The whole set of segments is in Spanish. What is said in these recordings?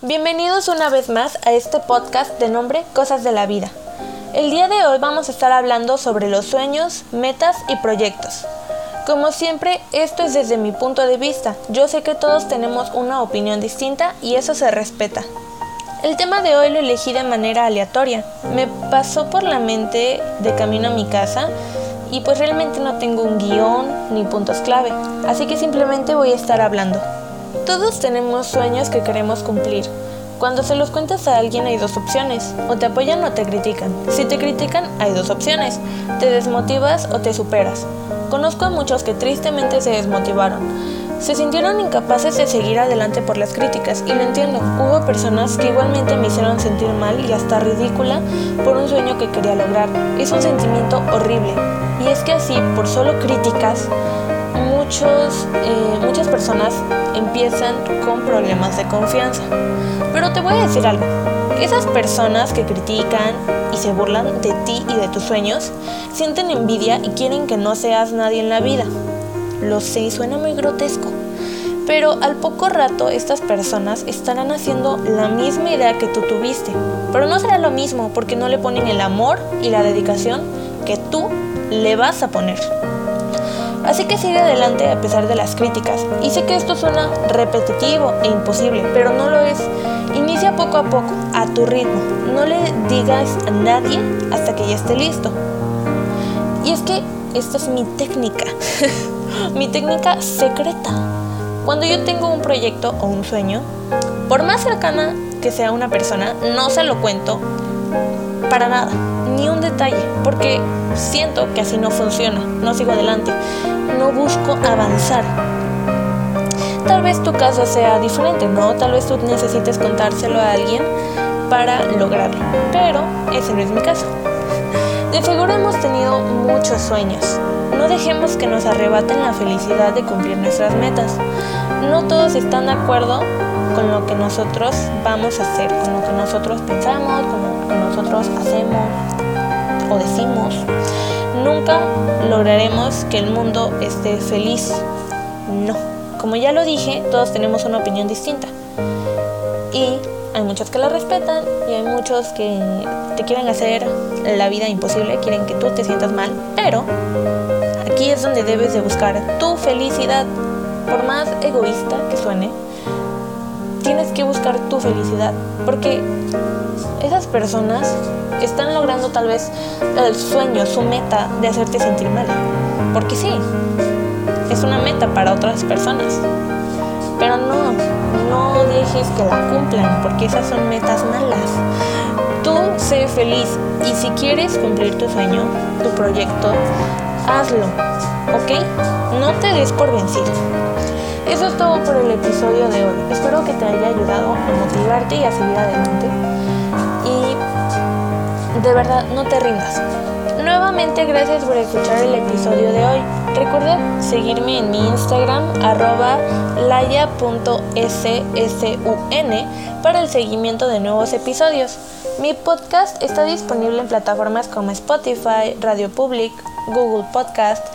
Bienvenidos una vez más a este podcast de nombre Cosas de la Vida. El día de hoy vamos a estar hablando sobre los sueños, metas y proyectos. Como siempre, esto es desde mi punto de vista. Yo sé que todos tenemos una opinión distinta y eso se respeta. El tema de hoy lo elegí de manera aleatoria. Me pasó por la mente de camino a mi casa y pues realmente no tengo un guion ni puntos clave, así que simplemente voy a estar hablando. Todos tenemos sueños que queremos cumplir. Cuando se los cuentas a alguien hay dos opciones, o te apoyan o te critican. Si te critican hay dos opciones, te desmotivas o te superas. Conozco a muchos que tristemente se desmotivaron. Se sintieron incapaces de seguir adelante por las críticas y lo entiendo. Hubo personas que igualmente me hicieron sentir mal y hasta ridícula por un sueño que quería lograr. Es un sentimiento horrible. Y es que así, por solo críticas, muchos, eh, muchas personas empiezan con problemas de confianza. Pero te voy a decir algo. Esas personas que critican y se burlan de ti y de tus sueños sienten envidia y quieren que no seas nadie en la vida. Lo sé, suena muy grotesco. Pero al poco rato estas personas estarán haciendo la misma idea que tú tuviste. Pero no será lo mismo porque no le ponen el amor y la dedicación que tú le vas a poner. Así que sigue adelante a pesar de las críticas. Y sé que esto suena repetitivo e imposible, pero no lo es. Inicia poco a poco, a tu ritmo. No le digas a nadie hasta que ya esté listo. Y es que esta es mi técnica, mi técnica secreta. Cuando yo tengo un proyecto o un sueño, por más cercana que sea una persona, no se lo cuento para nada, ni un detalle, porque siento que así no funciona, no sigo adelante, no busco avanzar. Tal vez tu caso sea diferente, ¿no? Tal vez tú necesites contárselo a alguien para lograrlo, pero ese no es mi caso. De seguro hemos tenido muchos sueños. No dejemos que nos arrebaten la felicidad de cumplir nuestras metas. No todos están de acuerdo con lo que nosotros vamos a hacer, con lo que nosotros pensamos, con lo que nosotros hacemos o decimos. Nunca lograremos que el mundo esté feliz. No. Como ya lo dije, todos tenemos una opinión distinta. Y hay muchos que la respetan y hay muchos que te quieren hacer la vida imposible, quieren que tú te sientas mal, pero aquí es donde debes de buscar tu felicidad. Por más egoísta que suene, tienes que buscar tu felicidad, porque esas personas están logrando tal vez el sueño, su meta de hacerte sentir mal. Porque sí, es una meta para otras personas. Pero no, no dejes que la cumplan, porque esas son metas malas. Tú sé feliz y si quieres cumplir tu sueño, tu proyecto, hazlo, ¿ok? No te des por vencido. Eso es todo por el episodio de hoy. Espero que te haya ayudado a motivarte y a seguir adelante. Y de verdad, no te rindas. Nuevamente gracias por escuchar el episodio de hoy. Recuerda seguirme en mi Instagram arroba laya.ssun para el seguimiento de nuevos episodios. Mi podcast está disponible en plataformas como Spotify, Radio Public, Google Podcast,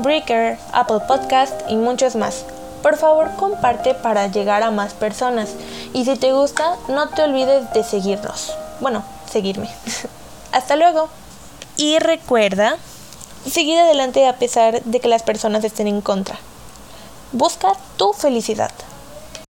Breaker, Apple Podcast y muchos más. Por favor, comparte para llegar a más personas. Y si te gusta, no te olvides de seguirnos. Bueno, seguirme. Hasta luego. Y recuerda, seguir adelante a pesar de que las personas estén en contra. Busca tu felicidad.